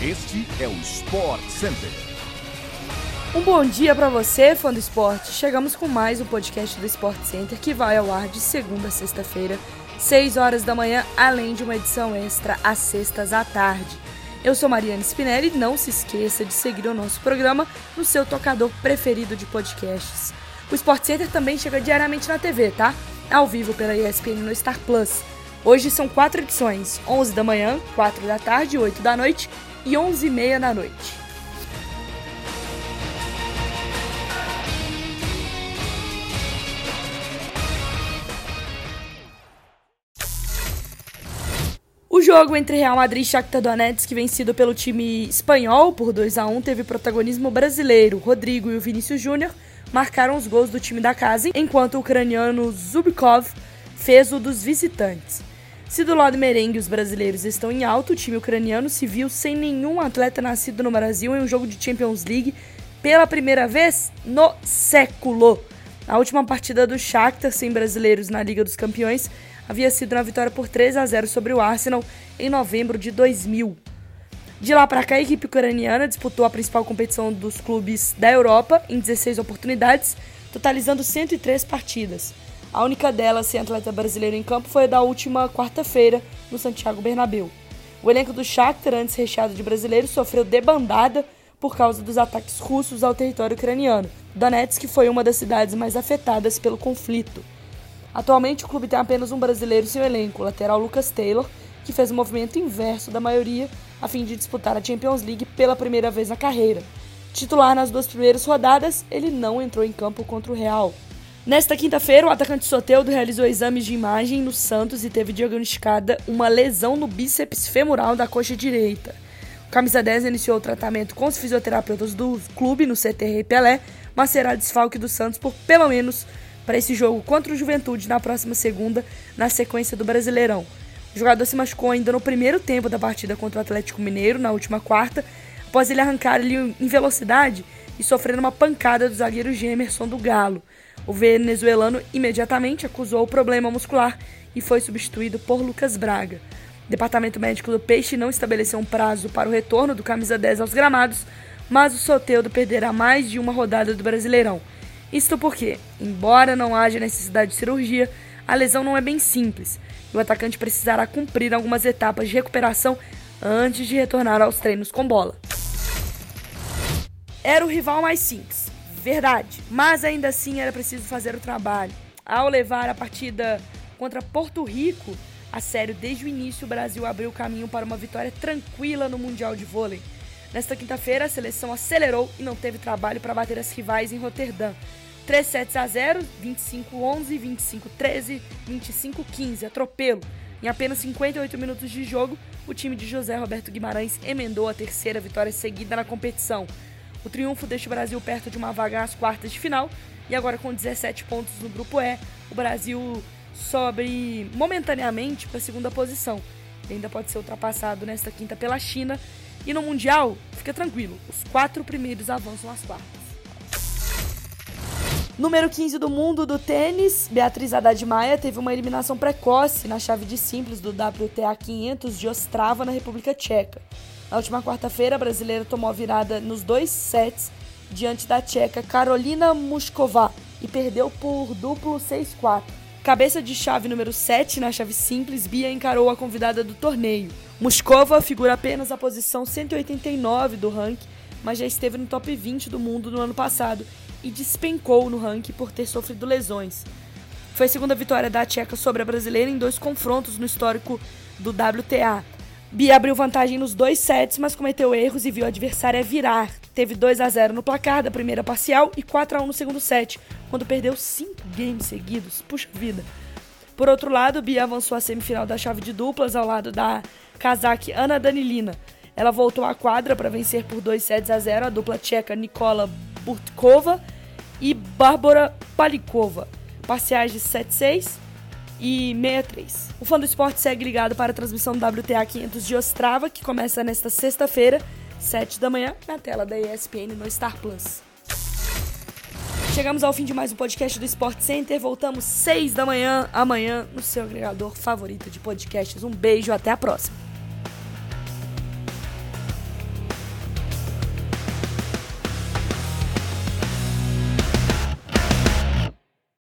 Este é o Sport Center. Um bom dia para você, fã do esporte. Chegamos com mais um podcast do Sport Center que vai ao ar de segunda a sexta-feira, 6 horas da manhã, além de uma edição extra às sextas à tarde. Eu sou Mariana Spinelli e não se esqueça de seguir o nosso programa no seu tocador preferido de podcasts. O Sport Center também chega diariamente na TV, tá? Ao vivo pela ESPN no Star Plus. Hoje são quatro edições: 11 da manhã, 4 da tarde, 8 da noite e 11 e meia da noite. O jogo entre Real Madrid e Shakhtar Donetsk, vencido pelo time espanhol por 2 a 1, teve protagonismo brasileiro. Rodrigo e o Vinícius Júnior marcaram os gols do time da casa, enquanto o ucraniano Zubkov fez o dos visitantes. Se do lado merengue os brasileiros estão em alto, o time ucraniano se viu sem nenhum atleta nascido no Brasil em um jogo de Champions League pela primeira vez no século. A última partida do Shakhtar sem brasileiros na Liga dos Campeões havia sido uma vitória por 3 a 0 sobre o Arsenal em novembro de 2000. De lá para cá, a equipe ucraniana disputou a principal competição dos clubes da Europa em 16 oportunidades, totalizando 103 partidas. A única delas sem atleta brasileiro em campo foi a da última quarta-feira, no Santiago Bernabéu. O elenco do Shakhtar, antes recheado de brasileiros, sofreu debandada por causa dos ataques russos ao território ucraniano. Donetsk foi uma das cidades mais afetadas pelo conflito. Atualmente, o clube tem apenas um brasileiro em seu elenco, o lateral Lucas Taylor, que fez o movimento inverso da maioria a fim de disputar a Champions League pela primeira vez na carreira. Titular nas duas primeiras rodadas, ele não entrou em campo contra o Real. Nesta quinta-feira, o atacante Soteudo realizou exames de imagem no Santos e teve diagnosticada uma lesão no bíceps femoral da coxa direita. O camisa 10 iniciou o tratamento com os fisioterapeutas do clube no CTR Pelé, mas será desfalque do Santos por pelo menos para esse jogo contra o Juventude na próxima segunda, na sequência do Brasileirão. O jogador se machucou ainda no primeiro tempo da partida contra o Atlético Mineiro, na última quarta, após ele arrancar ali em velocidade e sofrer uma pancada do zagueiro Gemerson do Galo. O venezuelano imediatamente acusou o problema muscular e foi substituído por Lucas Braga. O departamento médico do Peixe não estabeleceu um prazo para o retorno do camisa 10 aos gramados, mas o Soteudo perderá mais de uma rodada do Brasileirão. Isto porque, embora não haja necessidade de cirurgia, a lesão não é bem simples e o atacante precisará cumprir algumas etapas de recuperação antes de retornar aos treinos com bola. Era o rival mais simples Verdade. Mas ainda assim era preciso fazer o trabalho. Ao levar a partida contra Porto Rico a sério desde o início, o Brasil abriu caminho para uma vitória tranquila no Mundial de Vôlei. Nesta quinta-feira, a seleção acelerou e não teve trabalho para bater as rivais em Roterdã. 3 sets a 0, 25-11, 25-13, 25-15, atropelo. Em apenas 58 minutos de jogo, o time de José Roberto Guimarães emendou a terceira vitória seguida na competição. O triunfo deixa o Brasil perto de uma vaga às quartas de final e agora com 17 pontos no grupo E, o Brasil sobe momentaneamente para a segunda posição. Ele ainda pode ser ultrapassado nesta quinta pela China e no Mundial, fica tranquilo, os quatro primeiros avançam às quartas. Número 15 do mundo do tênis, Beatriz Haddad Maia teve uma eliminação precoce na chave de simples do WTA 500 de Ostrava, na República Tcheca. Na última quarta-feira, a brasileira tomou a virada nos dois sets diante da tcheca Carolina Muskova e perdeu por duplo 6-4. Cabeça de chave número 7 na chave simples, Bia encarou a convidada do torneio. Muskova figura apenas a posição 189 do ranking, mas já esteve no top 20 do mundo no ano passado e despencou no ranking por ter sofrido lesões. Foi a segunda vitória da tcheca sobre a brasileira em dois confrontos no histórico do WTA. Bia abriu vantagem nos dois sets, mas cometeu erros e viu a adversária virar. Teve 2 a 0 no placar da primeira parcial e 4 a 1 no segundo set, quando perdeu 5 games seguidos. Puxa vida. Por outro lado, Bia avançou à semifinal da chave de duplas ao lado da casaque Ana Danilina. Ela voltou à quadra para vencer por 2 sets a 0 a dupla tcheca Nikola Burtkova e Bárbara Palikova. Parciais de 7-6 e 63. O fã do esporte segue ligado para a transmissão do WTA 500 de Ostrava, que começa nesta sexta-feira, 7 da manhã, na tela da ESPN no Star Plus. Chegamos ao fim de mais um podcast do Sport Center. Voltamos 6 da manhã amanhã no seu agregador favorito de podcasts. Um beijo, até a próxima.